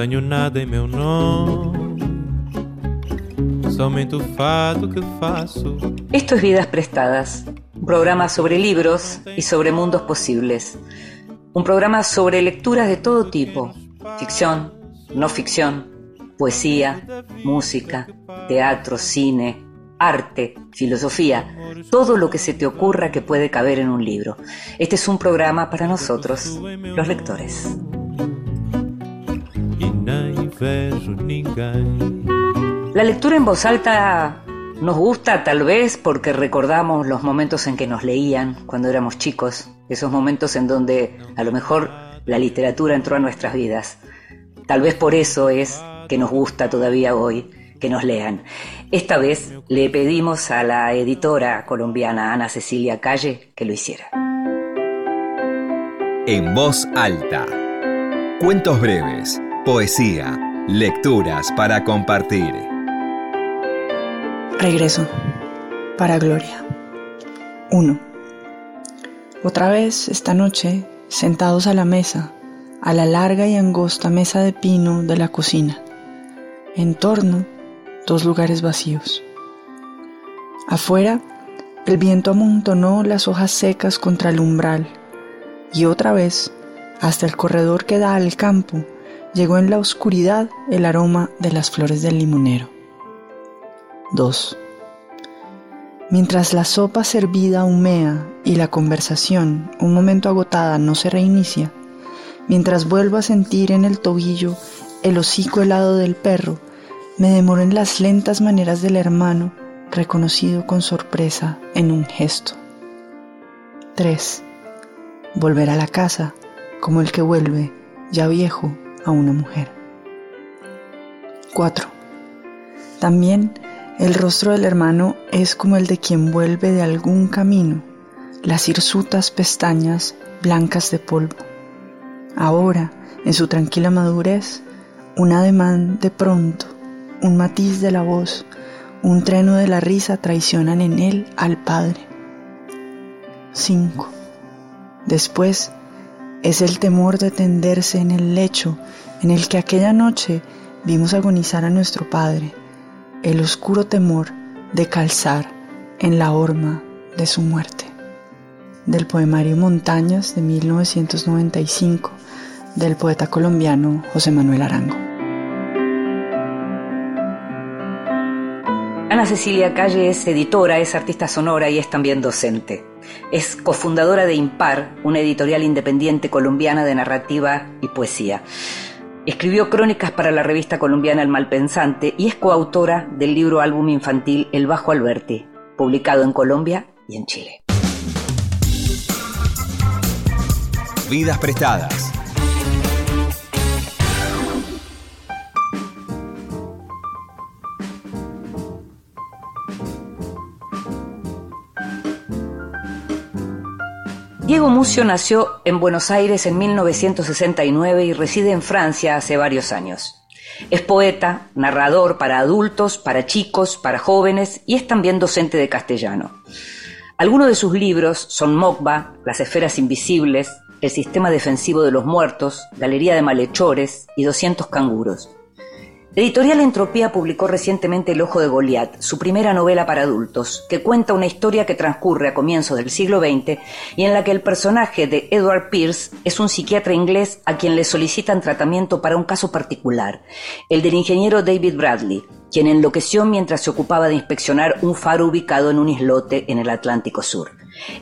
Tenho nada somente. Esto es Vidas Prestadas, un programa sobre libros y sobre mundos posibles. Un programa sobre lecturas de todo tipo, ficción, no ficción, poesía, música, teatro, cine, arte, filosofía, todo lo que se te ocurra que puede caber en un libro. Este es un programa para nosotros, los lectores. La lectura en voz alta nos gusta tal vez porque recordamos los momentos en que nos leían cuando éramos chicos, esos momentos en donde a lo mejor la literatura entró a nuestras vidas. Tal vez por eso es que nos gusta todavía hoy que nos lean. Esta vez le pedimos a la editora colombiana Ana Cecilia Calle que lo hiciera. En voz alta. Cuentos breves, poesía, lecturas para compartir. Regreso. Para Gloria. 1. Otra vez, esta noche, sentados a la mesa, a la larga y angosta mesa de pino de la cocina. En torno, dos lugares vacíos. Afuera, el viento amontonó las hojas secas contra el umbral y otra vez, hasta el corredor que da al campo, llegó en la oscuridad el aroma de las flores del limonero. 2. Mientras la sopa servida humea y la conversación, un momento agotada, no se reinicia, mientras vuelvo a sentir en el tobillo el hocico helado del perro, me demoro en las lentas maneras del hermano, reconocido con sorpresa en un gesto. 3. Volver a la casa, como el que vuelve, ya viejo, a una mujer. 4. También el rostro del hermano es como el de quien vuelve de algún camino, las hirsutas pestañas blancas de polvo. Ahora, en su tranquila madurez, un ademán de pronto, un matiz de la voz, un treno de la risa traicionan en él al Padre. 5. Después es el temor de tenderse en el lecho en el que aquella noche vimos agonizar a nuestro Padre, el oscuro temor de calzar en la horma de su muerte. Del poemario Montañas de 1995 del poeta colombiano José Manuel Arango. Ana Cecilia Calle es editora, es artista sonora y es también docente. Es cofundadora de Impar, una editorial independiente colombiana de narrativa y poesía. Escribió crónicas para la revista colombiana El Malpensante y es coautora del libro álbum infantil El Bajo Alberti, publicado en Colombia y en Chile. Vidas prestadas. Diego Mucio nació en Buenos Aires en 1969 y reside en Francia hace varios años. Es poeta, narrador para adultos, para chicos, para jóvenes y es también docente de castellano. Algunos de sus libros son Mokba, Las esferas invisibles, El sistema defensivo de los muertos, Galería de malhechores y 200 canguros. Editorial Entropía publicó recientemente El Ojo de Goliat, su primera novela para adultos, que cuenta una historia que transcurre a comienzos del siglo XX y en la que el personaje de Edward Pierce es un psiquiatra inglés a quien le solicitan tratamiento para un caso particular, el del ingeniero David Bradley, quien enloqueció mientras se ocupaba de inspeccionar un faro ubicado en un islote en el Atlántico Sur.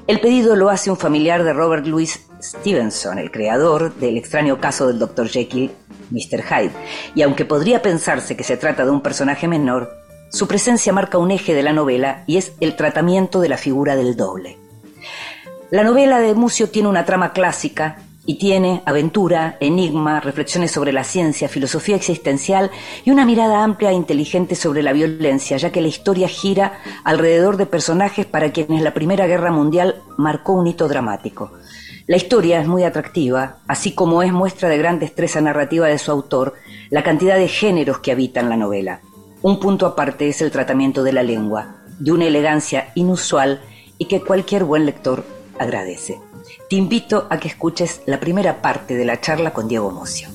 El pedido lo hace un familiar de Robert Louis Stevenson, el creador del extraño caso del Dr. Jekyll Mr. Hyde, y aunque podría pensarse que se trata de un personaje menor, su presencia marca un eje de la novela y es el tratamiento de la figura del doble. La novela de Mucio tiene una trama clásica y tiene aventura, enigma, reflexiones sobre la ciencia, filosofía existencial y una mirada amplia e inteligente sobre la violencia, ya que la historia gira alrededor de personajes para quienes la Primera Guerra Mundial marcó un hito dramático. La historia es muy atractiva, así como es muestra de gran destreza narrativa de su autor la cantidad de géneros que habitan la novela. Un punto aparte es el tratamiento de la lengua, de una elegancia inusual y que cualquier buen lector agradece te invito a que escuches la primera parte de la charla con Diego Mocio.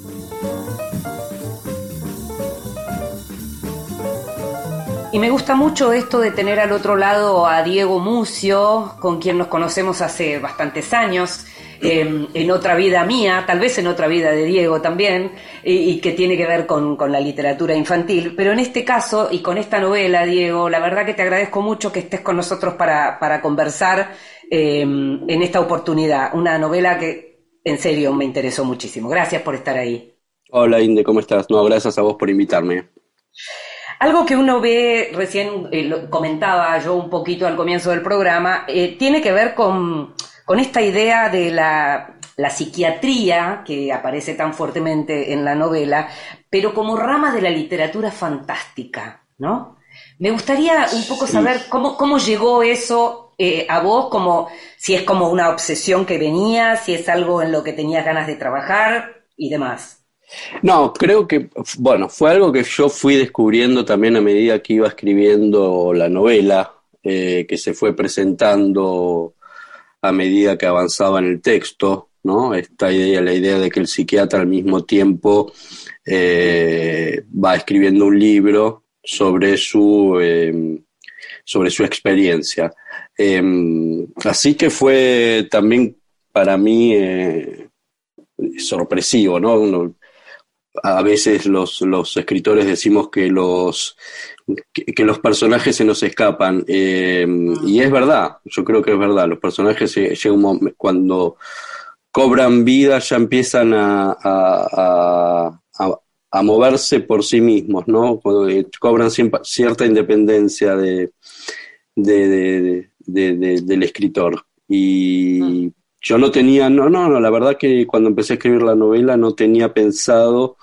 Y me gusta mucho esto de tener al otro lado a Diego Mucio, con quien nos conocemos hace bastantes años, em, en otra vida mía, tal vez en otra vida de Diego también, y, y que tiene que ver con, con, la literatura infantil. Pero en este caso y con esta novela, Diego, la verdad que te agradezco mucho que estés con nosotros para, para conversar em, en esta oportunidad. Una novela que en serio me interesó muchísimo. Gracias por estar ahí. Hola Inde, ¿cómo estás? No, gracias a vos por invitarme. Algo que uno ve, recién eh, lo comentaba yo un poquito al comienzo del programa, eh, tiene que ver con, esta idea de la, psiquiatría que aparece tan fuertemente en la novela, pero como rama de la literatura fantástica, ¿no? Me gustaría un poco saber cómo, cómo llegó eso eh, a vos, como si es como una obsesión que venía, si es algo en lo que tenías ganas de trabajar y demás. No, creo que, bueno, fue algo que yo fui descubriendo también a medida que iba escribiendo la novela, eh, que se fue presentando a medida que avanzaba en el texto, ¿no? Esta idea, la idea de que el psiquiatra al mismo tiempo eh, va escribiendo un libro sobre su, sobre su experiencia. Em, así que fue también para mí eh, sorpresivo, ¿no? a veces los, los escritores decimos que los, que, los personajes se nos escapan. Eh, y es verdad, yo creo que es verdad. Los personajes cuando cobran vida ya empiezan a, a, a, moverse por sí mismos, ¿no? Eh, cobran cierta independencia de, de, del escritor. Y yo no tenía, no, no, no, la verdad que cuando empecé a escribir la novela no tenía pensado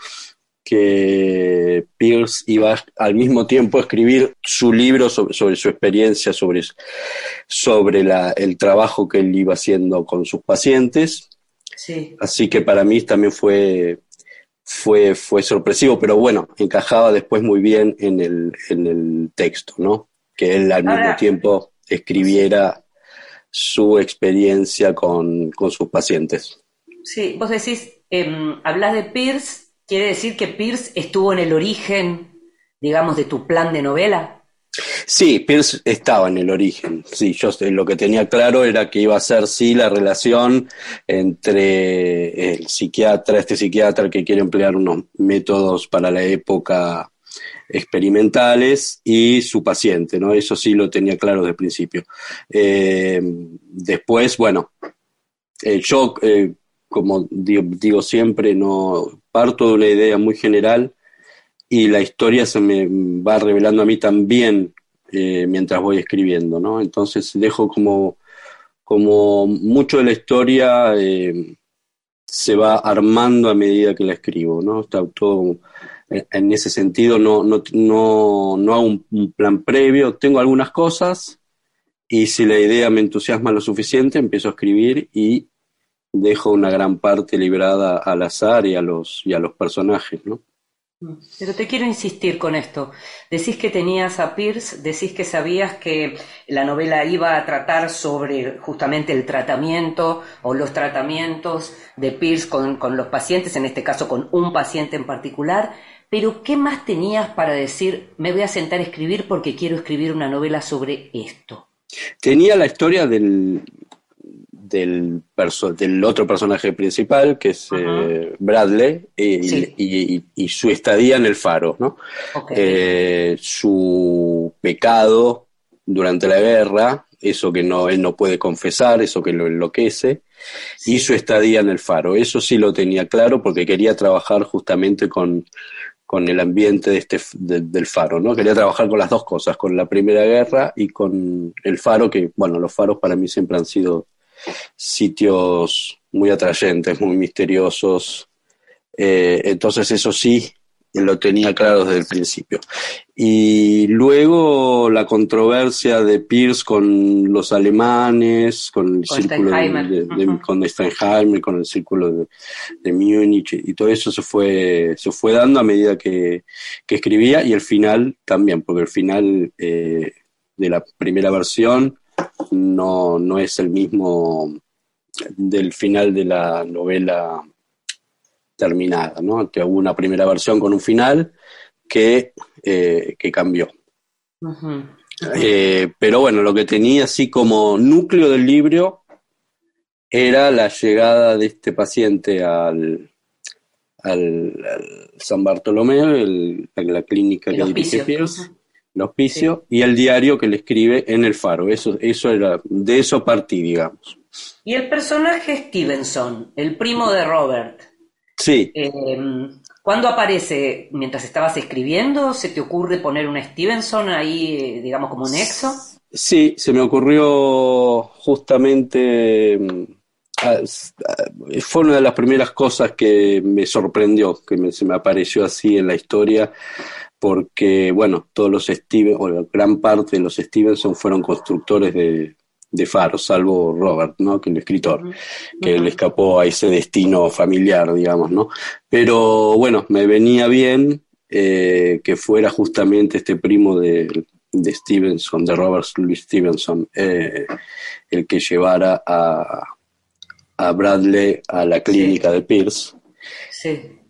que Pierce iba al mismo tiempo a escribir su libro sobre, su experiencia, sobre, sobre la, el trabajo que él iba haciendo con sus pacientes. Sí. Así que para mí también fue, fue, fue sorpresivo, pero bueno, encajaba después muy bien en el, en el texto, ¿no? Que él al mismo tiempo escribiera su experiencia con, sus pacientes. Sí, vos decís, eh, hablas de Pierce, ¿quiere decir que Pierce estuvo en el origen, digamos, de tu plan de novela? Sí, Pierce estaba en el origen. Sí, yo lo que tenía claro era que iba a ser sí la relación entre el psiquiatra, este psiquiatra que quiere emplear unos métodos para la época experimentales y su paciente, ¿no? Eso sí lo tenía claro desde el principio. Eh, después, bueno, eh, yo, eh, como digo, siempre, no parto de una idea muy general y la historia se me va revelando a mí también mientras voy escribiendo, ¿no? Entonces dejo como, como mucho de la historia se va armando a medida que la escribo, ¿no? Está todo en ese sentido no, no, no, no hago un, plan previo, tengo algunas cosas y si la idea me entusiasma lo suficiente, empiezo a escribir y dejo una gran parte librada al azar y a los, y a los personajes, ¿no? Pero te quiero insistir con esto. Decís que tenías a Pierce, decís que sabías que la novela iba a tratar sobre justamente el tratamiento o los tratamientos de Pierce con, con los pacientes, en este caso con un paciente en particular, pero ¿qué más tenías para decir, me voy a sentar a escribir porque quiero escribir una novela sobre esto? Tenía la historia del, del, del otro personaje principal, que es eh, Bradley, y, su estadía en el faro, ¿no? Eh, su pecado durante la guerra, eso que no, él no puede confesar, eso que lo enloquece, y su estadía en el faro. Eso sí lo tenía claro porque quería trabajar justamente con, con el ambiente de este, del faro, ¿no? Quería trabajar con las dos cosas, con la Primera Guerra y con el faro, que, bueno, los faros para mí siempre han sido sitios muy atrayentes, muy misteriosos. Eh, entonces eso sí, lo tenía claro desde el principio. Y luego la controversia de Pierce con los alemanes, con el círculo de, con Steinheimer, con el círculo de, de, Múnich y todo eso se fue, se fue dando a medida que, escribía y el final también, porque el final eh, de la primera versión no, no es el mismo del final de la novela terminada, ¿no? Que hubo una primera versión con un final que, eh, que cambió. Eh, pero bueno, lo que tenía así como núcleo del libro era la llegada de este paciente al, al, San Bartolomé, el, la clínica que dirige Pierce, el hospicio, y el diario que le escribe en el faro. Eso, eso era, de eso partí, digamos. Y el personaje Stevenson, el primo de Robert. Sí. Eh, ¿Cuándo aparece? ¿Mientras estabas escribiendo? ¿Se te ocurre poner un Stevenson ahí, digamos, como un nexo? Sí, se me ocurrió justamente mm, fue una de las primeras cosas que me sorprendió, que se me apareció así en la historia, porque, bueno, todos los Steven, o la gran parte de los Stevenson fueron constructores de, de faros, salvo Robert, ¿no? Que el escritor, que le escapó a ese destino familiar, digamos, ¿no? Pero bueno, me venía bien eh, que fuera justamente este primo de, de Stevenson, de Robert Louis Stevenson, eh, el que llevara a, a Bradley a la clínica de Pierce.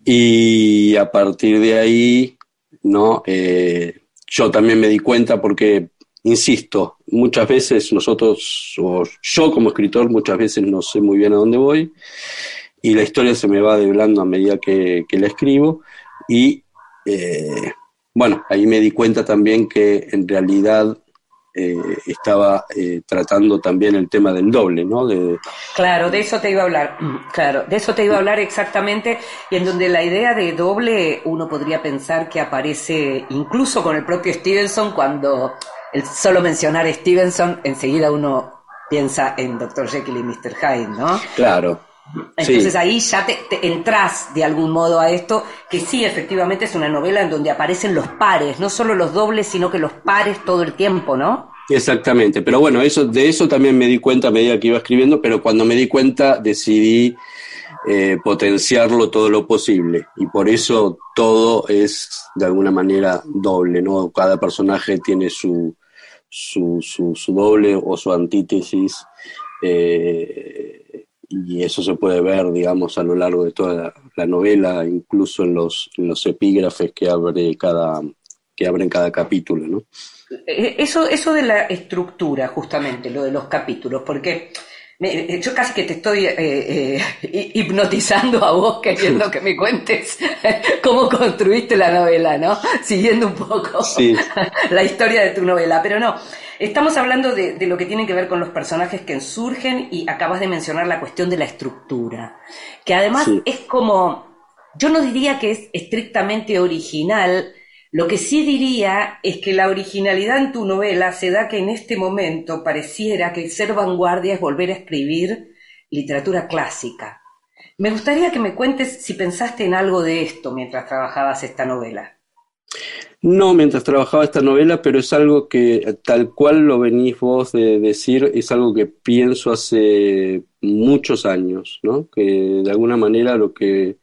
Y a partir de ahí, ¿no? Eh, yo también me di cuenta porque, insisto, muchas veces nosotros, o yo como escritor, muchas veces no sé muy bien a dónde voy y la historia se me va develando a medida que, la escribo y eh, bueno, ahí me di cuenta también que en realidad eh, estaba eh, tratando también el tema del doble, ¿no? De, claro, de eso te iba a hablar, claro, de eso te iba a hablar exactamente, y en donde la idea de doble uno podría pensar que aparece incluso con el propio Stevenson cuando el solo mencionar Stevenson enseguida uno piensa en Dr. Jekyll y Mr. Hyde, ¿no? Claro. Entonces ahí ya te, entras de algún modo a esto, que sí, efectivamente es una novela en donde aparecen los pares, no solo los dobles, sino que los pares todo el tiempo, ¿no? Exactamente, pero bueno, eso, de eso también me di cuenta a medida que iba escribiendo, pero cuando me di cuenta decidí eh, potenciarlo todo lo posible y por eso todo es de alguna manera doble, ¿no? Cada personaje tiene su, su, su, doble o su antítesis. Eh, y eso se puede ver, digamos, a lo largo de toda la, novela, incluso en los, en los epígrafes que abre cada que abren cada capítulo, ¿no? Eh, eso, eso de la estructura, justamente, lo de los capítulos, porque yo casi que te estoy eh, hipnotizando a vos queriendo que me cuentes cómo construiste la novela, ¿no? Siguiendo un poco la historia de tu novela, pero no. Estamos hablando de, lo que tiene que ver con los personajes que surgen y acabas de mencionar la cuestión de la estructura, que además es como, yo no diría que es estrictamente original, lo que sí diría es que la originalidad en tu novela se da que en este momento pareciera que ser vanguardia es volver a escribir literatura clásica. Me gustaría que me cuentes si pensaste en algo de esto mientras trabajabas esta novela. No mientras trabajaba esta novela, pero es algo que, tal cual lo venís vos de decir, es algo que pienso hace muchos años, ¿no? Que de alguna manera lo que,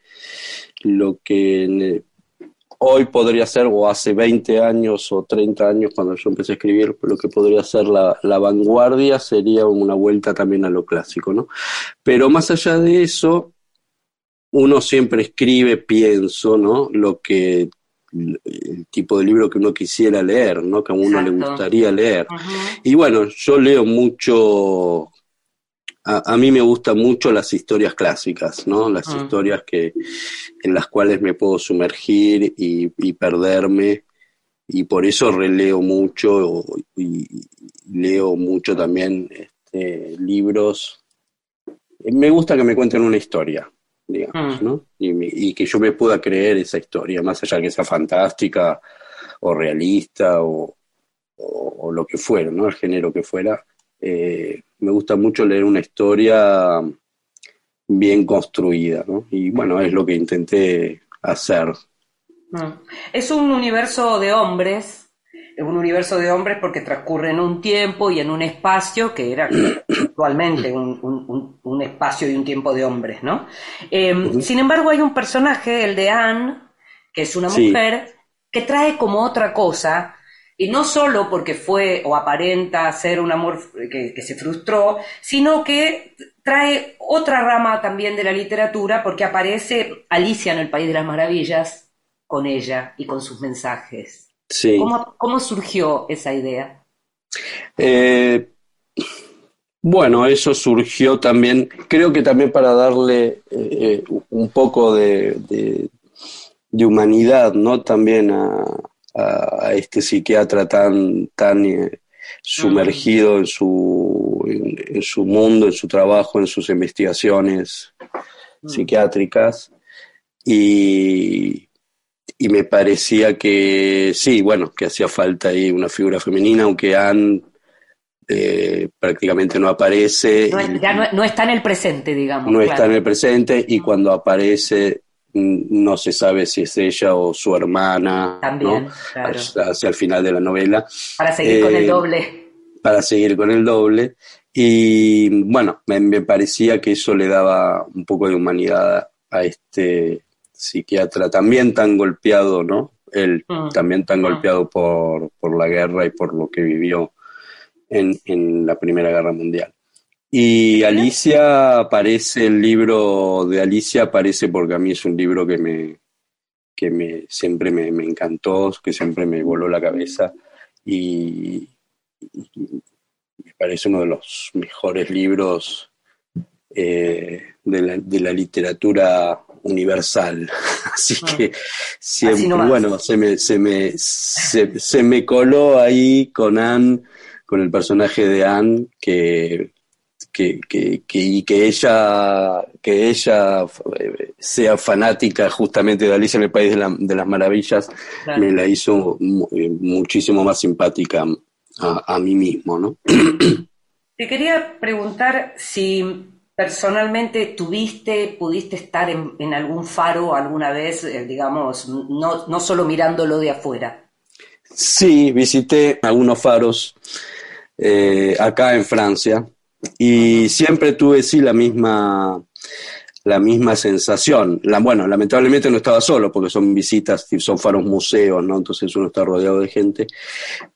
lo que hoy podría ser, o hace 20 años o 30 años cuando yo empecé a escribir, lo que podría ser la, la vanguardia sería una vuelta también a lo clásico, ¿no? Pero más allá de eso, uno siempre escribe, pienso, ¿no? Lo que el tipo de libro que uno quisiera leer, ¿no? Que a uno le gustaría leer. Y bueno, yo leo mucho, a, mí me gustan mucho las historias clásicas, ¿no? Las ah. historias que, en las cuales me puedo sumergir y, perderme, y por eso releo mucho y, leo mucho también este, libros. Me gusta que me cuenten una historia digamos, mm. ¿no? Y, que yo me pueda creer esa historia, más allá que sea fantástica o realista o, lo que fuera, ¿no? El género que fuera. Eh, me gusta mucho leer una historia bien construida, ¿no? Y bueno, es lo que intenté hacer. Mm. Es un universo de hombres es un universo de hombres porque transcurre en un tiempo y en un espacio que era actualmente un, espacio y un tiempo de hombres, ¿no? Em, sin embargo, hay un personaje, el de Anne, que es una mujer, que trae como otra cosa, y no solo porque fue o aparenta ser un amor que, que se frustró, sino que trae otra rama también de la literatura porque aparece Alicia en el País de las Maravillas con ella y con sus mensajes. Sí. ¿Cómo, surgió esa idea? Eh, bueno, eso surgió también, creo que también para darle eh, un poco de, humanidad, ¿no? También a, este psiquiatra tan, tan eh, sumergido en su, en, su mundo, en su trabajo, en sus investigaciones mm. psiquiátricas. Y, y me parecía que sí, bueno, que hacía falta ahí una figura femenina, aunque han eh, prácticamente no aparece. No, ya no, está en el presente, digamos. No está en el presente y cuando aparece mm, no se sabe si es ella o su hermana. También, claro. hacia, el final de la novela. Para seguir con el eh, doble. Para seguir con el doble. Y bueno, me, parecía que eso le daba un poco de humanidad a este psiquiatra también tan golpeado, ¿no? Él mm. también tan mm. golpeado por, por la guerra y por lo que vivió en, la Primera Guerra Mundial. Y Alicia aparece, el libro de Alicia aparece porque a mí es un libro que me, que me siempre me, encantó, que siempre me voló la cabeza y, me parece uno de los mejores libros eh, de, la, de, la, literatura universal. Así ah. que siempre, bueno, se me, se, me, se, se me coló ahí con Anne con el personaje de Anne que, que, que, y que ella, que ella eh, sea fanática justamente de Alicia en el País de, las Maravillas, me la hizo eh, muchísimo más simpática a, mí mismo, ¿no? Te quería preguntar si personalmente tuviste, pudiste estar en, algún faro alguna vez, eh, digamos, no, no solo mirándolo de afuera. Sí, visité algunos faros eh, acá en Francia y siempre tuve sí la misma la misma sensación. La, bueno, lamentablemente no estaba solo porque son visitas, son faros museos, ¿no? Entonces uno está rodeado de gente,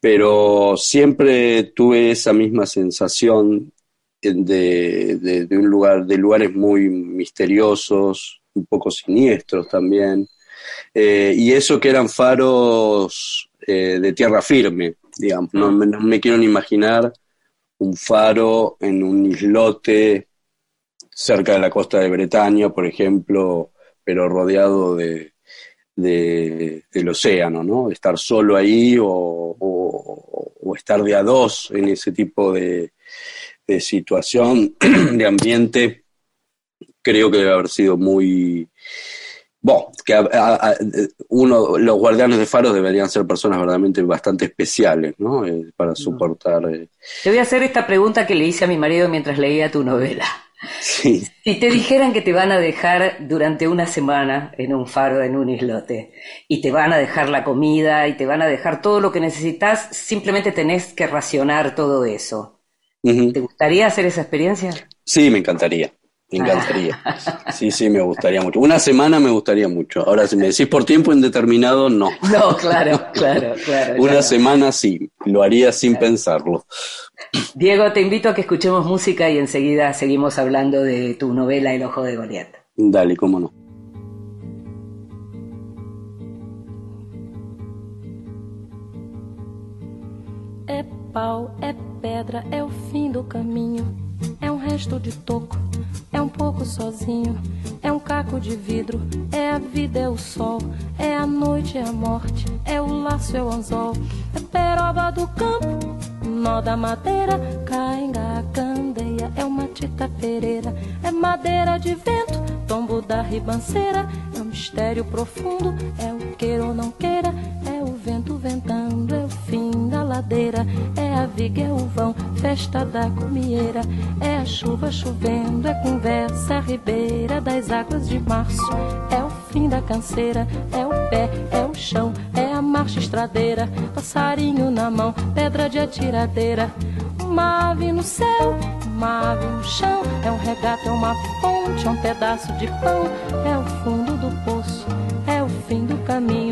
pero siempre tuve esa misma sensación de, de, un lugar, de lugares muy misteriosos, un poco siniestros también. Eh, y eso que eran faros eh, de tierra firme, digamos. No, me quiero ni imaginar un faro en un islote cerca de la costa de Bretaña, por ejemplo, pero rodeado de, del océano, ¿no? Estar solo ahí o, estar de a dos en ese tipo de, de situación, de ambiente, creo que debe haber sido muy, bueno, que uno, los guardianes de faros deberían ser personas verdaderamente bastante especiales, ¿no? Eh, para soportar. Eh. Te voy a hacer esta pregunta que le hice a mi marido mientras leía tu novela. Sí. Si te dijeran que te van a dejar durante una semana en un faro, en un islote, y te van a dejar la comida y te van a dejar todo lo que necesitas, simplemente tenés que racionar todo eso. ¿Te gustaría hacer esa experiencia? Sí, me encantaría. Me encantaría. Sí, sí, me gustaría mucho. Una semana me gustaría mucho. Ahora, si me decís por tiempo indeterminado, no. No, claro, claro, claro. Una semana sí, lo haría sin pensarlo. Diego, te invito a que escuchemos música y enseguida seguimos hablando de tu novela El Ojo de Goliat. Dale, cómo no. É pau, é pedra, é o fim do caminho, é um resto de toco. É um pouco sozinho, é um caco de vidro, é a vida, é o sol, é a noite, é a morte, é o laço, é o anzol, é peroba do campo, nó da madeira, cainga, candeia, é uma tita pereira, é madeira de vento, tombo da ribanceira, é um mistério profundo, é o queira ou não queira, vento ventando, é o fim da ladeira, é a viga, é o vão, festa da comieira, é a chuva chovendo, é conversa ribeira das águas de março, é o fim da canseira, é o pé, é o chão, é a marcha estradeira, passarinho na mão, pedra de atiradeira, uma ave no céu, uma ave no chão, é um regato, é uma ponte, é um pedaço de pão, é o fundo do poço, é o fim do caminho,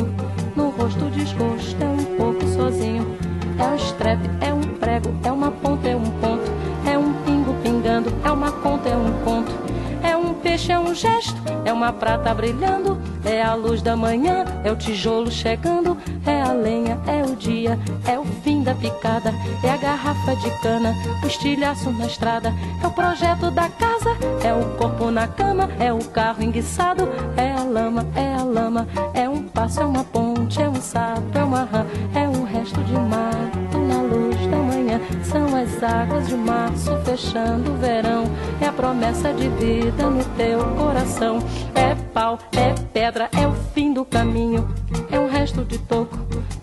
no rosto desgosto, é um pouco sozinho, é um estrepe, é um prego, é uma ponta, é um ponto, é um pingo pingando, é uma conta, é um ponto, é um peixe, é um gesto é uma prata brilhando, é a luz da manhã, é o tijolo chegando, é a lenha, é o dia, é o fim da picada, é a garrafa de cana, o estilhaço na estrada, é o projeto da casa, é o corpo na cama, é o carro enguiçado, é a lama, é a lama, é um passo, é uma é um sapo, é uma rã, é um resto de mato. Na luz da manhã, são as águas de março fechando o verão, é a promessa de vida no teu coração, é pau, é pedra, é o fim do caminho, é um resto de toco,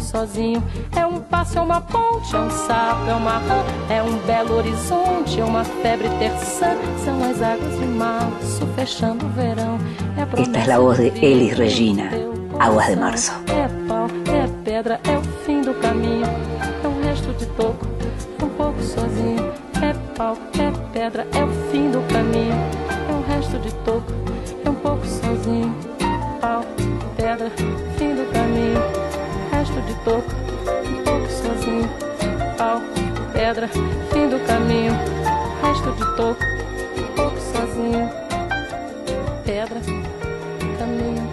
sozinho, é um passo, é uma ponte, é um sapo, é uma rã, é um belo horizonte, é uma febre terçã, são as águas de março fechando o verão. É a Esta es la voz de Elis Regina, teu Aguas de. Marzo. É pau, é pedra, é o fim do caminho, é um resto de toco, é um pouco sozinho. É pau, é pedra, é o fim do caminho, é um resto de toco, é um pouco sozinho. Pau, pedra, fim do caminho, toco, um pouco sozinho. Pau, pedra, fim do caminho, resto de toco, um pouco sozinho. Pedra, caminho,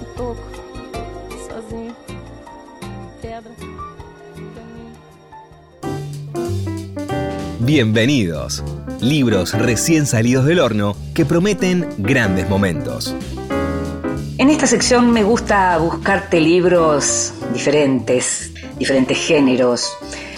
um toco, sozinho. Pedra, caminho. Bienvenidos. Libros recién salidos del horno que prometen grandes momentos. En esta sección me gusta buscarte libros diferentes, diferentes géneros,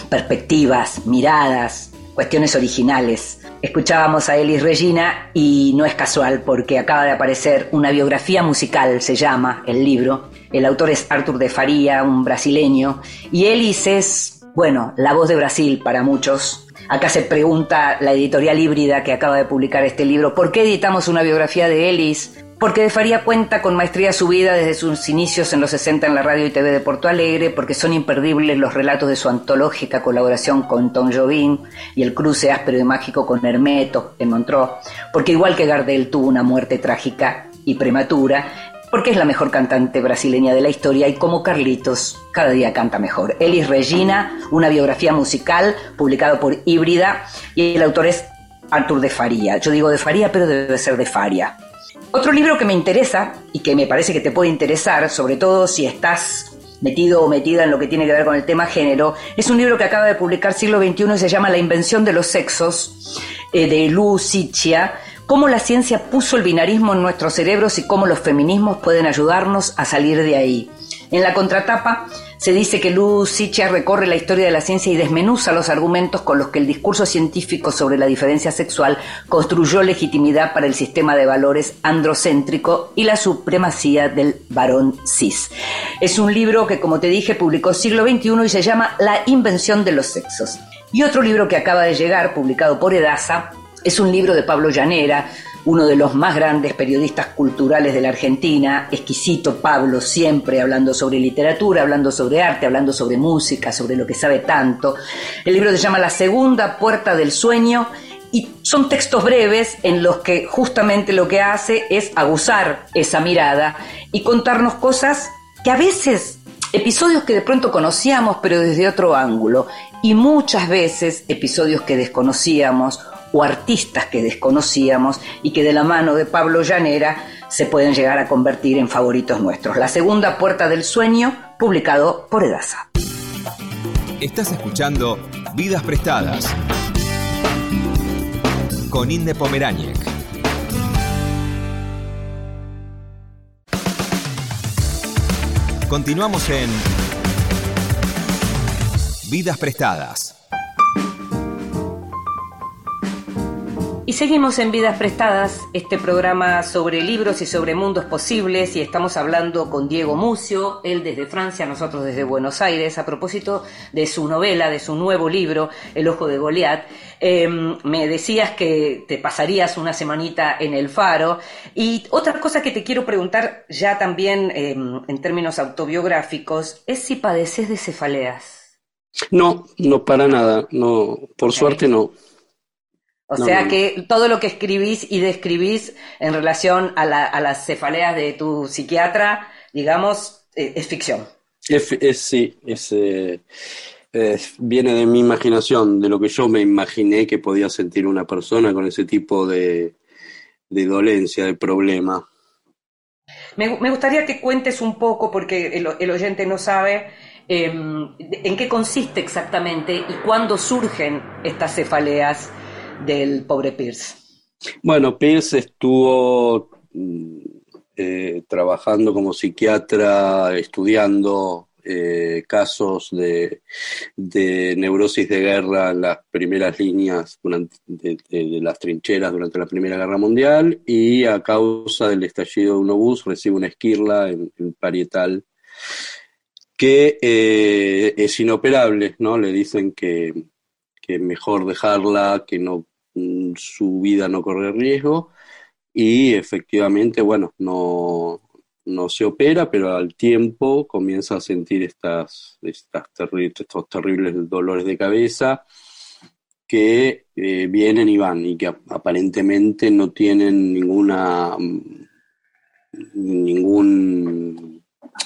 perspectivas, miradas, cuestiones originales. Escuchábamos a Elis Regina y no es casual porque acaba de aparecer una biografía musical, se llama el libro. El autor es Arthur de Faria, un brasileño, y Elis es, bueno, la voz de Brasil para muchos. Acá se pregunta la editorial híbrida que acaba de publicar este libro, ¿por qué editamos una biografía de Elis? Porque De Faría cuenta con maestría su vida desde sus inicios en los 60 en la radio y TV de Porto Alegre, porque son imperdibles los relatos de su antológica colaboración con Tom Jobim y el cruce áspero y mágico con Hermeto en Montreux, porque igual que Gardel tuvo una muerte trágica y prematura, porque es la mejor cantante brasileña de la historia y como Carlitos cada día canta mejor. Elis Regina, una biografía musical publicado por Híbrida y el autor es Artur de Faria. Yo digo de Faria, pero debe ser de Faria. Otro libro que me interesa y que me parece que te puede interesar, sobre todo si estás metido o metida en lo que tiene que ver con el tema género, es un libro que acaba de publicar Siglo XXI y se llama La invención de los sexos, eh, de Lu cómo la ciencia puso el binarismo en nuestros cerebros y cómo los feminismos pueden ayudarnos a salir de ahí. En la contratapa se dice que Lu Ciccia recorre la historia de la ciencia y desmenuza los argumentos con los que el discurso científico sobre la diferencia sexual construyó legitimidad para el sistema de valores androcéntrico y la supremacía del varón cis. Es un libro que, como te dije, publicó siglo XXI y se llama La invención de los sexos. Y otro libro que acaba de llegar, publicado por Edasa, es un libro de Pablo Llanera, uno de los más grandes periodistas culturales de la Argentina, exquisito Pablo, siempre hablando sobre literatura, hablando sobre arte, hablando sobre música, sobre lo que sabe tanto. El libro se llama La segunda puerta del sueño y son textos breves en los que justamente lo que hace es aguzar esa mirada y contarnos cosas que a veces episodios que de pronto conocíamos pero desde otro ángulo y muchas veces episodios que desconocíamos o artistas que desconocíamos y que de la mano de Pablo Llanera se pueden llegar a convertir en favoritos nuestros. La segunda puerta del sueño, publicado por Edasa. Estás escuchando Vidas Prestadas con Inde Pomeráñez. Continuamos en Vidas Prestadas. Y seguimos en Vidas Prestadas, este programa sobre libros y sobre mundos posibles, y estamos hablando con Diego Mucio, él desde Francia, nosotros desde Buenos Aires, a propósito de su novela, de su nuevo libro, El Ojo de Goliat. Eh, me decías que te pasarías una semanita en el faro, y otra cosa que te quiero preguntar ya también eh, en términos autobiográficos es si padeces de cefaleas. No, no para nada, no, por suerte no. O No, sea no, que todo lo que escribís y describís en relación a, la- a las cefaleas de tu psiquiatra, digamos, eh, es ficción. Es, es- sí, es, eh, es- viene de mi imaginación, de lo que yo me imaginé que podía sentir una persona con ese tipo de, de dolencia, de problema. Me, me gustaría que cuentes un poco, porque el, el oyente no sabe, eh, en qué consiste exactamente y cuándo surgen estas cefaleas del pobre Pierce. Bueno, Pierce estuvo mm, eh, trabajando como psiquiatra, estudiando eh, casos de, neurosis de guerra en las primeras líneas durante, de, las trincheras durante la Primera Guerra Mundial y a causa del estallido de un obús recibe una esquirla en, en parietal que eh, es inoperable, ¿no? Le dicen que, que mejor dejarla, que no mm, su vida no corre riesgo. Y efectivamente, bueno, no, no se opera, pero al tiempo comienza a sentir estas, estas terri- estos terribles dolores de cabeza que eh, vienen y van y que ap- aparentemente no tienen ninguna mm, ningún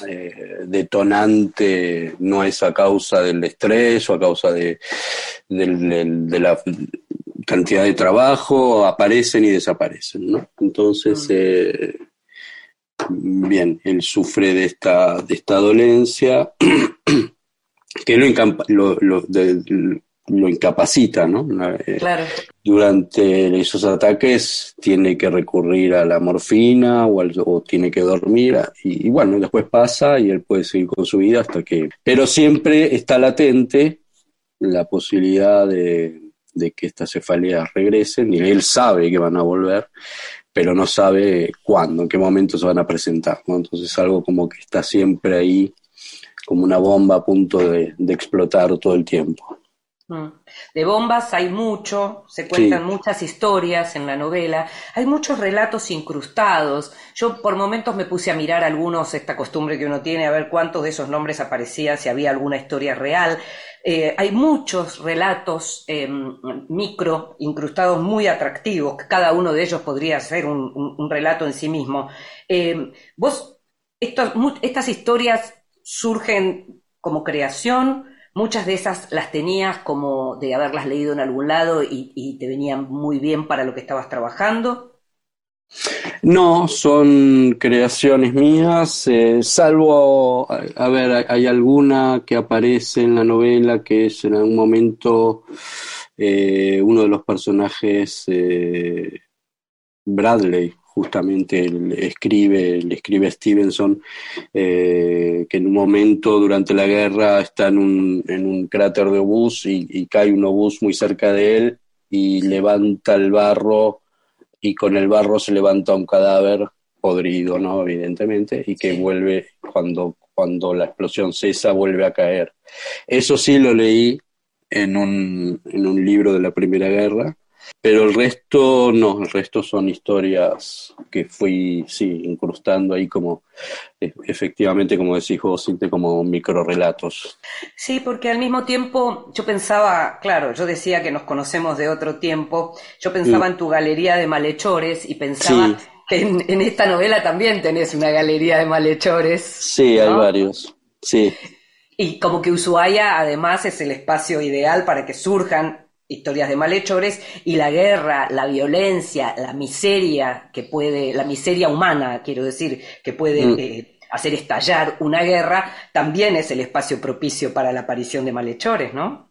eh, detonante, no es a causa del estrés o a causa de, de la cantidad de trabajo, aparecen y desaparecen, ¿no? Entonces, eh, bien, él sufre de esta, de esta dolencia que lo, lo, lo- lo incapacita, ¿no? Eh, Claro. durante esos ataques tiene que recurrir a la morfina o, al- o tiene que dormir y, y bueno, después pasa y él puede seguir con su vida hasta que... Pero siempre está latente la posibilidad de, de que estas cefaleas regresen y él sabe que van a volver, pero no sabe cuándo, en qué momento se van a presentar, ¿no? Entonces es algo como que está siempre ahí como una bomba a punto de, de explotar todo el tiempo. Mm. De bombas hay mucho, se cuentan Sí. muchas historias en la novela, hay muchos relatos incrustados. Yo por momentos me puse a mirar algunos, esta costumbre que uno tiene, a ver cuántos de esos nombres aparecían, si había alguna historia real. Eh, hay muchos relatos eh, micro incrustados muy atractivos, que cada uno de ellos podría ser un, un- un relato en sí mismo. Eh, vos, estos- estas historias surgen como creación, muchas de esas las tenías como de haberlas leído en algún lado y, te venían muy bien para lo que estabas trabajando. No, son creaciones mías, eh, salvo, a, ver, hay, hay alguna que aparece en la novela que es en algún momento eh, uno de los personajes, eh, Bradley, justamente le escribe, le escribe Stevenson eh, que en un momento durante la guerra está en un, en un cráter de obús y, y cae un obús muy cerca de él y levanta el barro y con el barro se levanta un cadáver podrido, ¿no? Evidentemente, y que vuelve, cuando, cuando la explosión cesa, vuelve a caer. Eso sí lo leí en un, en un libro de la Primera Guerra, pero el resto no, el resto son historias que fui, sí, incrustando ahí como, eh, efectivamente, como decís vos, como microrelatos. Sí, porque al mismo tiempo yo pensaba, claro, yo decía que nos conocemos de otro tiempo, yo pensaba Mm. en tu galería de malhechores y pensaba Sí. que en, en esta novela también tenés una galería de malhechores. Sí, hay varios, sí. Y como que Ushuaia además es el espacio ideal para que surjan historias de malhechores y la guerra, la violencia, la miseria que puede, la miseria humana, quiero decir, que puede Mm. eh, hacer estallar una guerra, también es el espacio propicio para la aparición de malhechores, ¿no?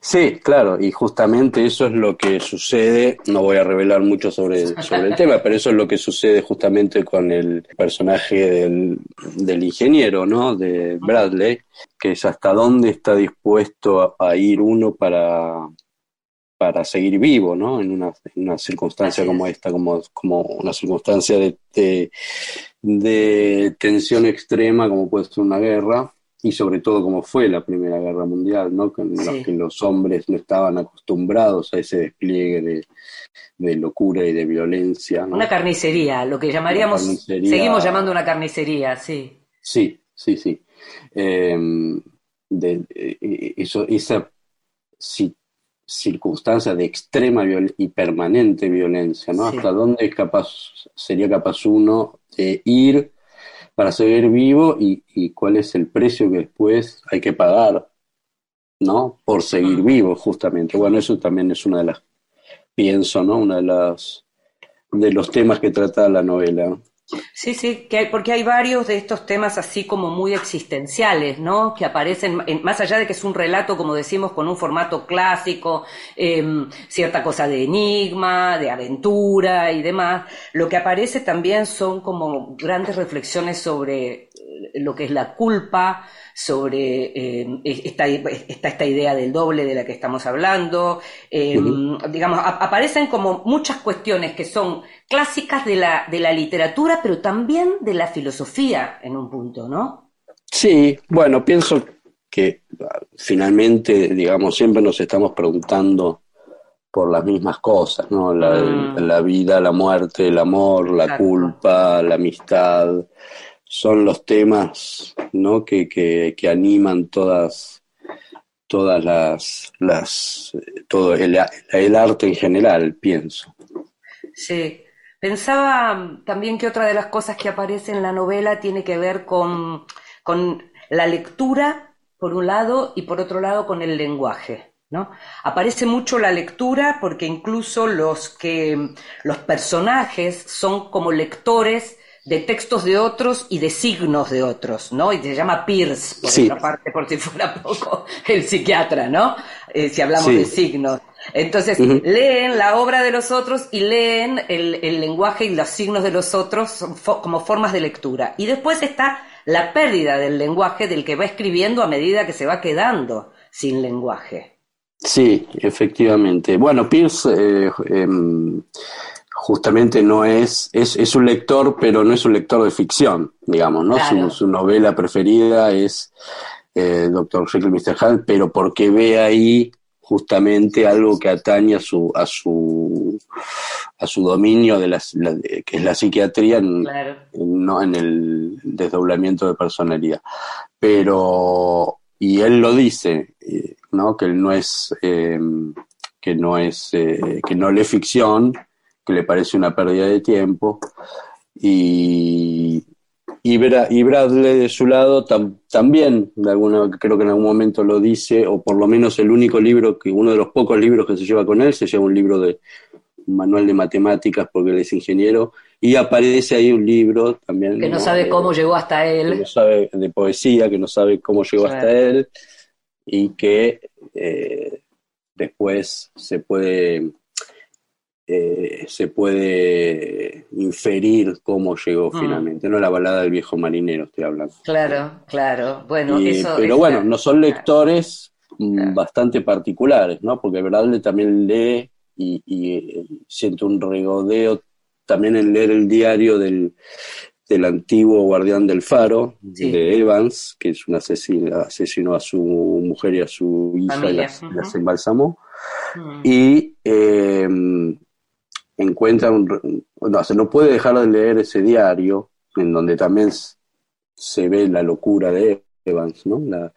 Sí, claro, y justamente eso es lo que sucede, no voy a revelar mucho sobre, sobre el tema, pero eso es lo que sucede justamente con el personaje del, del ingeniero, ¿no? De Bradley, que es hasta dónde está dispuesto a, a ir uno para, para seguir vivo, ¿no? En una, en una circunstancia Así como es. esta, como, como una circunstancia de, de, de tensión extrema, como puede ser una guerra, y sobre todo como fue la Primera Guerra Mundial, ¿no? Los Sí. que los hombres no estaban acostumbrados a ese despliegue de, de locura y de violencia, ¿no? Una carnicería, lo que llamaríamos, carnicería. seguimos llamando una carnicería, sí. Sí, sí, sí. Eh, de- eh, eso, esa si- circunstancias de extrema y permanente violencia, ¿no? Hasta dónde es capaz, sería capaz uno de ir para seguir vivo y, cuál es el precio que después hay que pagar, ¿no? Por seguir vivo, justamente. Bueno, eso también es una de las, pienso, ¿no? Una de las, de los temas que trata la novela. Sí, sí, que hay, porque hay varios de estos temas así como muy existenciales, ¿no? Que aparecen, más allá de que es un relato, como decimos, con un formato clásico, em, cierta cosa de enigma, de aventura y demás, lo que aparece también son como grandes reflexiones sobre lo que es la culpa, sobre em, esta, esta, idea del doble de la que estamos hablando. Em, digamos, aparecen como muchas cuestiones que son clásicas de la, de la literatura, pero también de la filosofía en un punto, ¿no? Sí, bueno, pienso que finalmente, digamos, siempre nos estamos preguntando por las mismas cosas, ¿no? La, mm. vida, la muerte, el amor, la culpa, la amistad, son los temas, ¿no? Que, que, que animan todas, todas las, las todo el, el arte en general, pienso. Sí, Pensaba también que otra de las cosas que aparece en la novela tiene que ver con, la lectura, por un lado, y por otro lado con el lenguaje. ¿no? Aparece mucho la lectura porque incluso los que los personajes son como lectores de textos de otros y de signos de otros, ¿no? Y se llama Pierce, por otra parte, por si fuera poco el psiquiatra, ¿no? Eh, si hablamos de signos. Entonces, leen la obra de los otros y leen el, lenguaje y los signos de los otros como formas de lectura. Y después está la pérdida del lenguaje del que va escribiendo a medida que se va quedando sin lenguaje. Sí, efectivamente. Bueno, Pierce eh, em, justamente no es, es, un lector, pero no es un lector de ficción, digamos, ¿no? Su, novela preferida es eh, Doctor Jekyll Mr. Hyde, pero porque ve ahí justamente algo que atañe a su a su a su dominio de las que es la psiquiatría en, no en el desdoblamiento de personalidad pero y él lo dice eh, no que él no es eh, que no es eh, que no lee ficción que le parece una pérdida de tiempo y y, Bradley de su lado también, de alguna, creo que en algún momento lo dice, o por lo menos el único libro, que uno de los pocos libros que se lleva con él, se lleva un libro de un manual de matemáticas porque él es ingeniero, y aparece ahí un libro también. Que no, sabe cómo llegó hasta él. Que no sabe de poesía, que no sabe cómo llegó hasta él, y que eh, después se puede eh, se puede inferir cómo llegó mm. finalmente, no la balada del viejo marinero estoy hablando. Claro, claro, bueno, Pero bueno, no son lectores mm, bastante particulares, ¿no? Porque Bradley también lee y, y, siente un regodeo también en leer el diario del, del antiguo guardián del faro, de Evans, que es un asesino, asesinó a su mujer y a su hija y las, embalsamó. Mm. Y eh, encuentra un... No, se no puede dejar de leer ese diario, en donde también se ve la locura de Evans, ¿no? La,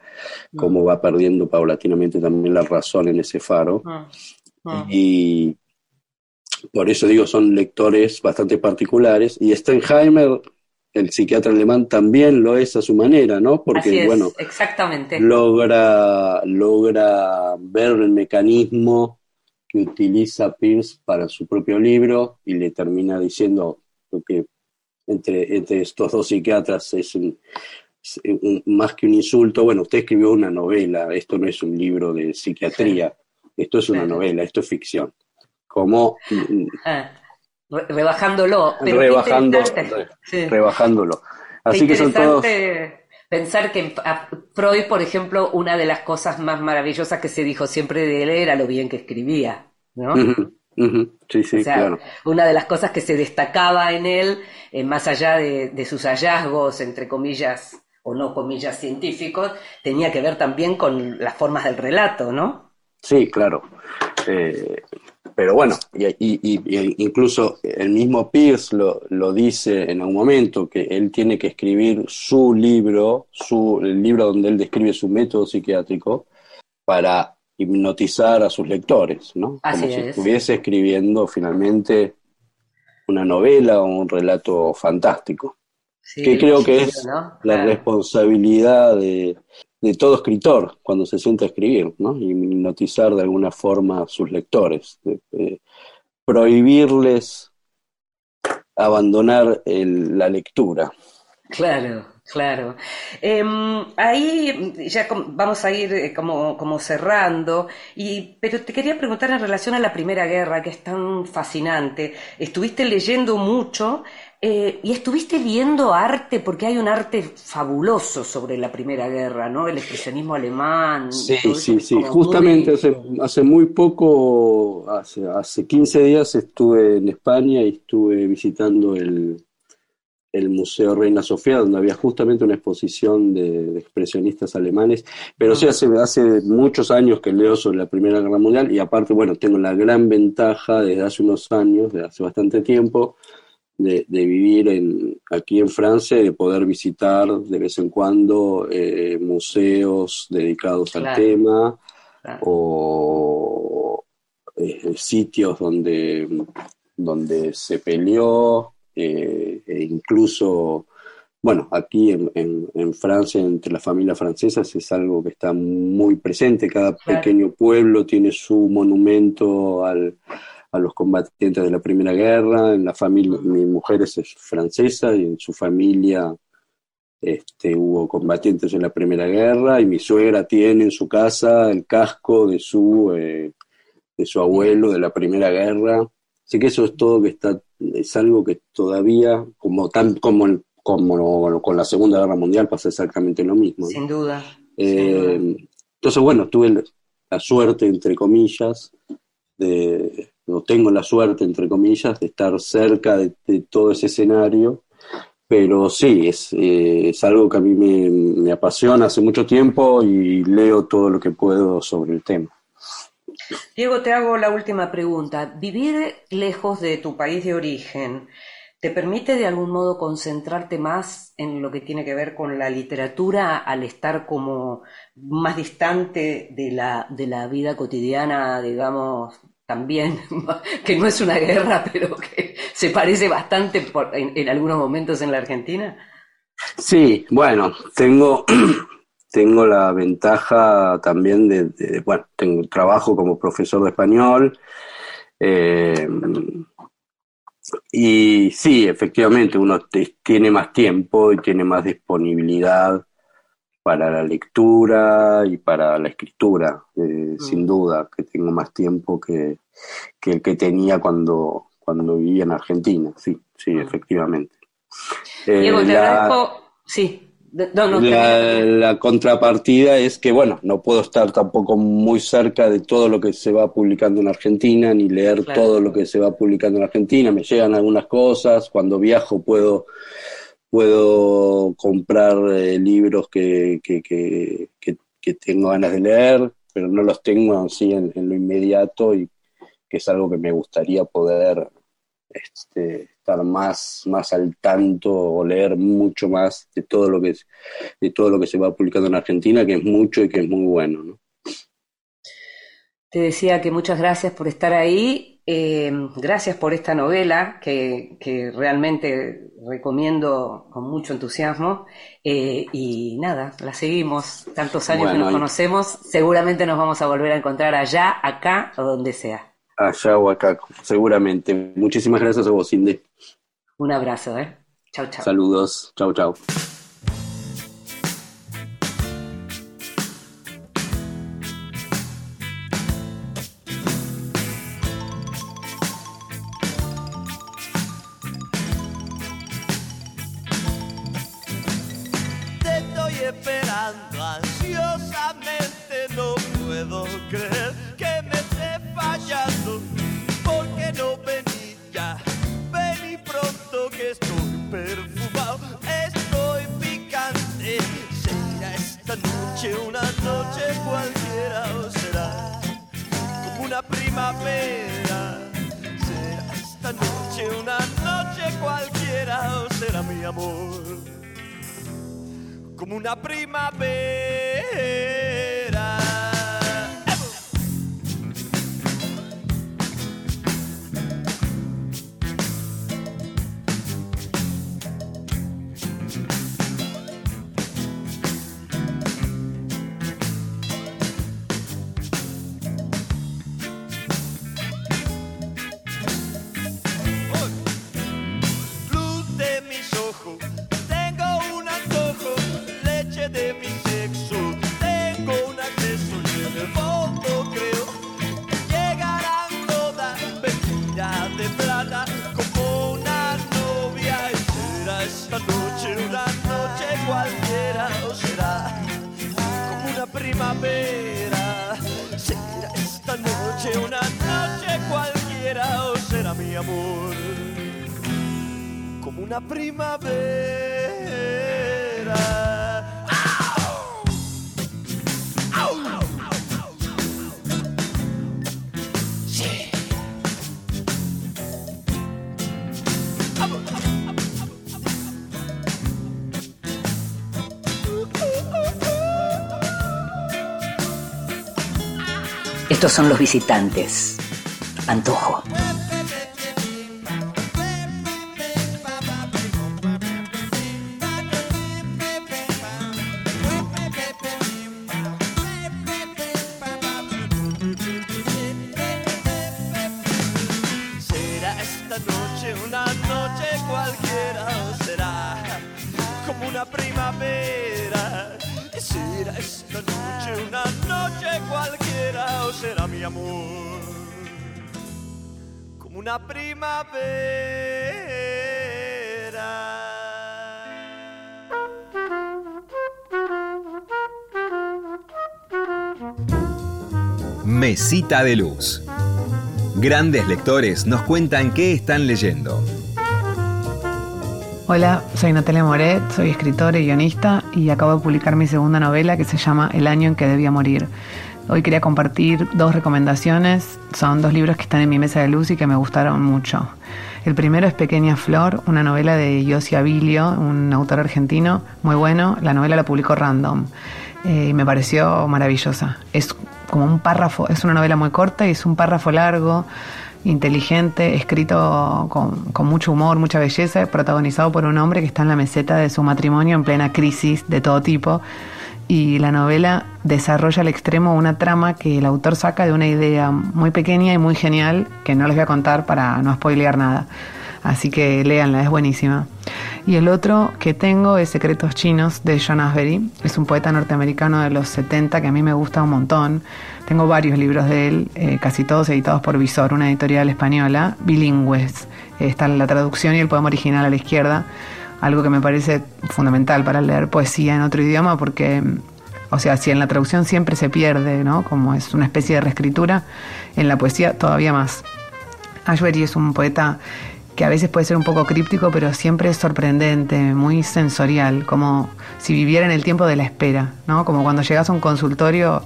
cómo va perdiendo paulatinamente también la razón en ese faro. Ah, ah. Y por eso digo, son lectores bastante particulares. Y Stenheimer, el psiquiatra alemán, también lo es a su manera, ¿no? Porque, bueno, exactamente. Logra, logra ver el mecanismo que utiliza Pierce para su propio libro y le termina diciendo lo que entre, entre estos dos psiquiatras es, más que un insulto. Bueno, usted escribió una novela, esto no es un libro de psiquiatría, esto es una novela, esto es ficción. Como... Ah, rebajándolo. rebajando, rebajándolo. Así que son todos pensar que a Freud, por ejemplo, una de las cosas más maravillosas que se dijo siempre de él era lo bien que escribía, ¿no? Sí, sí, claro. Una de las cosas que se destacaba en él, eh, más allá de, sus hallazgos, entre comillas, o no comillas científicos, tenía que ver también con las formas del relato, ¿no? Sí, claro. Eh, pero bueno, y, incluso el mismo Pierce lo, lo, dice en un momento, que él tiene que escribir su libro, su, el libro donde él describe su método psiquiátrico, para hipnotizar a sus lectores, ¿no? Así Como si es. estuviese escribiendo finalmente una novela o un relato fantástico. Sí, que creo que es ¿no? la responsabilidad de, de todo escritor cuando se sienta a escribir, ¿no? Y hipnotizar de alguna forma a sus lectores. prohibirles abandonar la lectura. Claro, claro. Em, ahí ya vamos a ir eh, como, como cerrando, y, pero te quería preguntar en relación a la Primera Guerra, que es tan fascinante. Estuviste leyendo mucho eh, y estuviste viendo arte, porque hay un arte fabuloso sobre la Primera Guerra, ¿no? El expresionismo alemán. Sí, sí, sí. Justamente muy- hace, hace muy poco, hace, hace 15 días estuve en España y estuve visitando el, el Museo Reina Sofía, donde había justamente una exposición de, de expresionistas alemanes. Pero sí, hace, hace muchos años que leo sobre la Primera Guerra Mundial y aparte, bueno, tengo la gran ventaja desde hace unos años, desde hace bastante tiempo, de, de vivir en, aquí en Francia y de poder visitar de vez en cuando eh, museos dedicados al tema Claro. o eh, sitios donde, donde se peleó, eh, e incluso, bueno, aquí en, en- en Francia, entre las familias francesas, es algo que está muy presente. Cada Claro. pequeño pueblo tiene su monumento al, a los combatientes de la Primera Guerra. En la familia, mi mujer es francesa y en su familia este, hubo combatientes en la Primera Guerra y mi suegra tiene en su casa el casco de su, eh, de su abuelo de la Primera Guerra. Así que eso es todo que está, es algo que todavía, como tan, como, el- como con la Segunda Guerra Mundial pasa exactamente lo mismo. Sin duda. Eh, entonces, bueno, tuve la suerte, entre comillas, de, o tengo la suerte, entre comillas, de estar cerca de, todo ese escenario, pero sí, es, eh, es algo que a mí me, me apasiona hace mucho tiempo y leo todo lo que puedo sobre el tema. Diego, te hago la última pregunta. ¿Vivir lejos de tu país de origen te permite de algún modo concentrarte más en lo que tiene que ver con la literatura al estar como más distante de la, de la vida cotidiana, digamos, también, que no es una guerra, pero que se parece bastante en, algunos momentos en la Argentina? Sí, bueno, tengo, tengo la ventaja también de, bueno, tengo trabajo como profesor de español. eh, y sí, efectivamente, uno tiene más tiempo y tiene más disponibilidad para la lectura y para la escritura, eh, sin duda, que tengo más tiempo que, que el que tenía cuando, cuando vivía en Argentina, sí, sí, efectivamente. Eh, Diego, te la- agradezco. Sí. No, no, la, contrapartida es que, bueno, no puedo estar tampoco muy cerca de todo lo que se va publicando en Argentina, ni leer Claro. todo lo que se va publicando en Argentina. Me llegan algunas cosas. Cuando viajo puedo, puedo comprar eh, libros que, que, que, tengo ganas de leer, pero no los tengo así en, lo inmediato y que es algo que me gustaría poder este, estar más, más al tanto o leer mucho más de todo lo que de todo lo que se va publicando en Argentina, que es mucho y que es muy bueno, ¿no? Te decía que muchas gracias por estar ahí, eh, gracias por esta novela que, que realmente recomiendo con mucho entusiasmo eh, y nada, la seguimos, tantos años que nos conocemos, seguramente nos vamos a volver a encontrar allá, acá o donde sea. Allá o acá, seguramente. Muchísimas gracias a vos, Cindy. Un abrazo, ¿eh? Chau, chau. Saludos. Chau, chau. Son los visitantes. Antojo. Será esta noche una noche cualquiera será como una primavera. Será esta noche una noche cualquiera o será mi amor como una primavera. Mesita de Luz. Grandes lectores nos cuentan qué están leyendo. Hola, soy Natalia Moret, soy escritora y guionista y acabo de publicar mi segunda novela que se llama El año en que debía morir. Hoy quería compartir dos recomendaciones. Son dos libros que están en mi mesa de luz y que me gustaron mucho. El primero es Pequeña Flor, una novela de Yossi Abilio, un autor argentino muy bueno. La novela la publicó Random eh, y me pareció maravillosa. Es como un párrafo, es una novela muy corta y es un párrafo largo, inteligente, escrito con, con mucho humor, mucha belleza, protagonizado por un hombre que está en la meseta de su matrimonio en plena crisis de todo tipo y la novela desarrolla al extremo una trama que el autor saca de una idea muy pequeña y muy genial que no les voy a contar para no spoilear nada. Así que léanla, es buenísima. Y el otro que tengo es Secretos Chinos de John Asbury. Es un poeta norteamericano de los 70 que a mí me gusta un montón. Tengo varios libros de él, eh, casi todos editados por Visor, una editorial española, bilingües. Está la traducción y el poema original a la izquierda algo que me parece fundamental para leer poesía en otro idioma porque, o sea, si en la traducción siempre se pierde, ¿no? Como es una especie de reescritura, en la poesía todavía más. Ashbery es un poeta que a veces puede ser un poco críptico, pero siempre es sorprendente, muy sensorial, como si viviera en el tiempo de la espera, ¿no? Como cuando llegas a un consultorio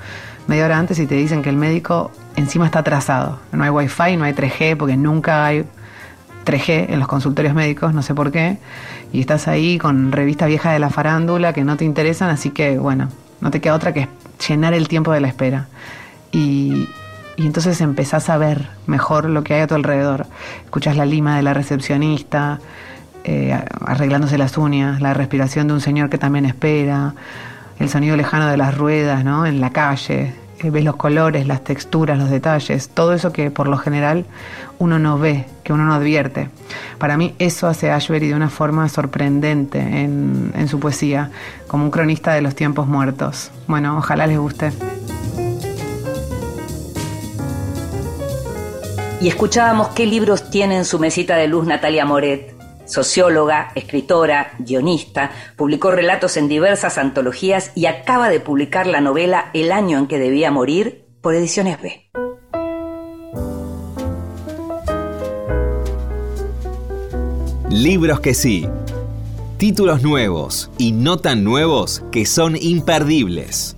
media hora antes y te dicen que el médico encima está atrasado. No hay wifi, no hay 3G, porque nunca hay 3G en los consultorios médicos, no sé por qué, y estás ahí con revistas viejas de la farándula que no te interesan, así que bueno, no te queda otra que llenar el tiempo de la espera. Y, entonces empezás a ver mejor lo que hay a tu alrededor. Escuchas la lima de la recepcionista, eh, arreglándose las uñas, la respiración de un señor que también espera, el sonido lejano de las ruedas ¿no? en la calle, eh, ves los colores, las texturas, los detalles, todo eso que por lo general uno no ve, que uno no advierte. Para mí eso hace a Ashbery de una forma sorprendente en, en su poesía, como un cronista de los tiempos muertos. Bueno, ojalá les guste. Y escuchábamos qué libros tiene en su mesita de luz Natalia Moret, socióloga, escritora, guionista, publicó relatos en diversas antologías y acaba de publicar la novela El año en que debía morir por Ediciones B. Libros que sí. Títulos nuevos y no tan nuevos que son imperdibles.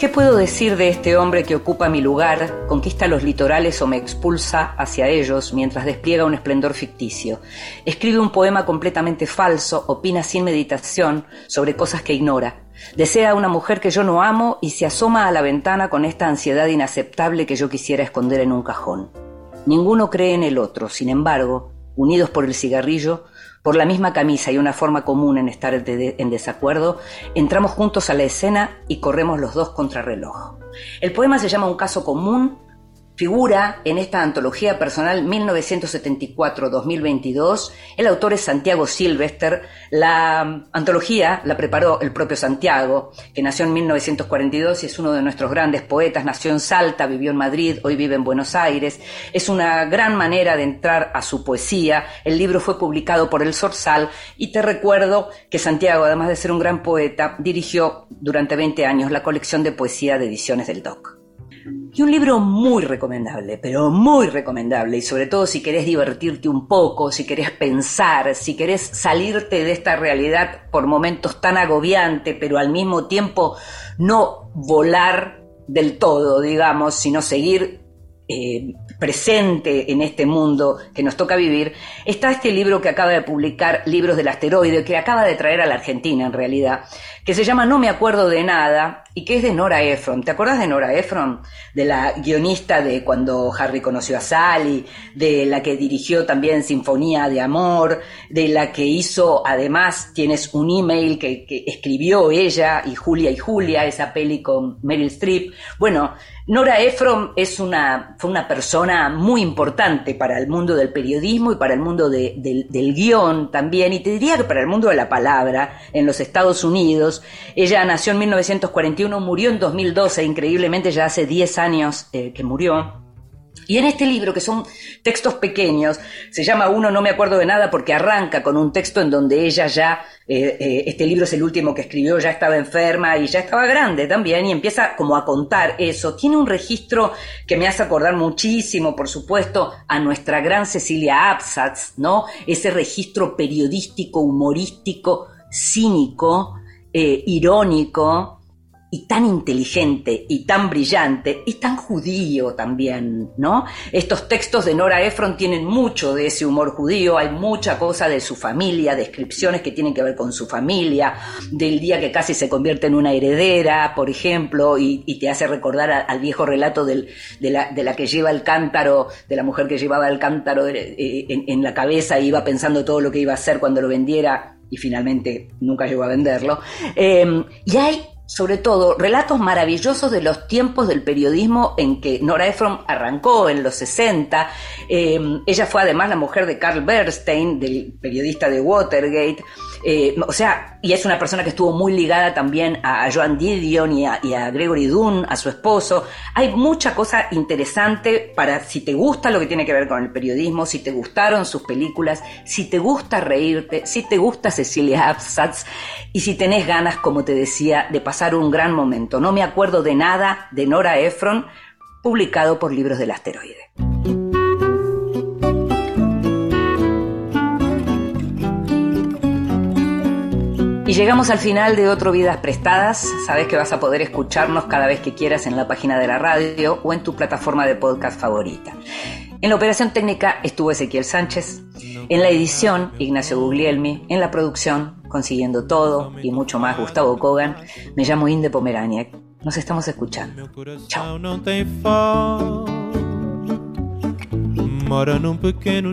¿Qué puedo decir de este hombre que ocupa mi lugar, conquista los litorales o me expulsa hacia ellos mientras despliega un esplendor ficticio? Escribe un poema completamente falso, opina sin meditación sobre cosas que ignora. Desea a una mujer que yo no amo y se asoma a la ventana con esta ansiedad inaceptable que yo quisiera esconder en un cajón. Ninguno cree en el otro, sin embargo, unidos por el cigarrillo, por la misma camisa y una forma común en estar en desacuerdo, entramos juntos a la escena y corremos los dos contra reloj. El poema se llama Un caso común, Figura en esta antología personal 1974-2022. El autor es Santiago Silvester. La antología la preparó el propio Santiago, que nació en 1942 y es uno de nuestros grandes poetas. Nació en Salta, vivió en Madrid, hoy vive en Buenos Aires. Es una gran manera de entrar a su poesía. El libro fue publicado por El Sorsal y te recuerdo que Santiago, además de ser un gran poeta, dirigió durante 20 años la colección de poesía de ediciones del DOC. Y un libro muy recomendable, pero muy recomendable, y sobre todo si querés divertirte un poco, si querés pensar, si querés salirte de esta realidad por momentos tan agobiante, pero al mismo tiempo no volar del todo, digamos, sino seguir eh, presente en este mundo que nos toca vivir, está este libro que acaba de publicar, Libros del Asteroide, que acaba de traer a la Argentina en realidad, que se llama No me acuerdo de nada y que es de Nora Ephron. ¿Te acuerdas de Nora Ephron? De la guionista de Cuando Harry conoció a Sally, de la que dirigió también Sinfonía de Amor, de la que hizo, además, tienes un email que, escribió ella y Julia y Julia, esa peli con Meryl Streep. Bueno, Nora Ephron es una, fue una persona muy importante para el mundo del periodismo y para el mundo del, del guion también, y te diría que para el mundo de la palabra en los Estados Unidos. Ella nació en 1941, murió en 2012, increíblemente ya hace 10 años eh, que murió. Y en este libro, que son textos pequeños, se llama Uno no me acuerdo de nada porque arranca con un texto en donde ella ya, eh, eh, este libro es el último que escribió, ya estaba enferma y ya estaba grande también y empieza como a contar eso. Tiene un registro que me hace acordar muchísimo, por supuesto, a nuestra gran Cecilia Absatz, ¿no? Ese registro periodístico, humorístico, cínico, eh, irónico, y tan inteligente y tan brillante y tan judío también, ¿no? Estos textos de Nora Ephron tienen mucho de ese humor judío, hay mucha cosa de su familia, descripciones que tienen que ver con su familia, del día que casi se convierte en una heredera, por ejemplo, y, te hace recordar al viejo relato de, la, que lleva el cántaro, de la mujer que llevaba el cántaro eh, en, la cabeza y iba pensando todo lo que iba a hacer cuando lo vendiera y finalmente nunca llegó a venderlo. Eh, y hay sobre todo relatos maravillosos de los tiempos del periodismo en que Nora Ephron arrancó en los 60. Em, ella fue además la mujer de Carl Bernstein, del periodista de Watergate. Eh, o sea, y es una persona que estuvo muy ligada también a, Joan Didion y a, y a, Gregory Dunn, a su esposo. Hay mucha cosa interesante para si te gusta lo que tiene que ver con el periodismo, si te gustaron sus películas, si te gusta reírte, si te gusta Cecilia Absatz y si tenés ganas, como te decía, de pasar un gran momento. No me acuerdo de nada de Nora Ephron, publicado por Libros del Asteroide. Y llegamos al final de otro Vidas Prestadas. Sabes que vas a poder escucharnos cada vez que quieras en la página de la radio o en tu plataforma de podcast favorita. En la operación técnica estuvo Ezequiel Sánchez, en la edición Ignacio Guglielmi, en la producción Consiguiendo Todo y mucho más Gustavo Kogan. Me llamo Inde Pomeraniec. Nos estamos escuchando. Chao. Mora num pequeno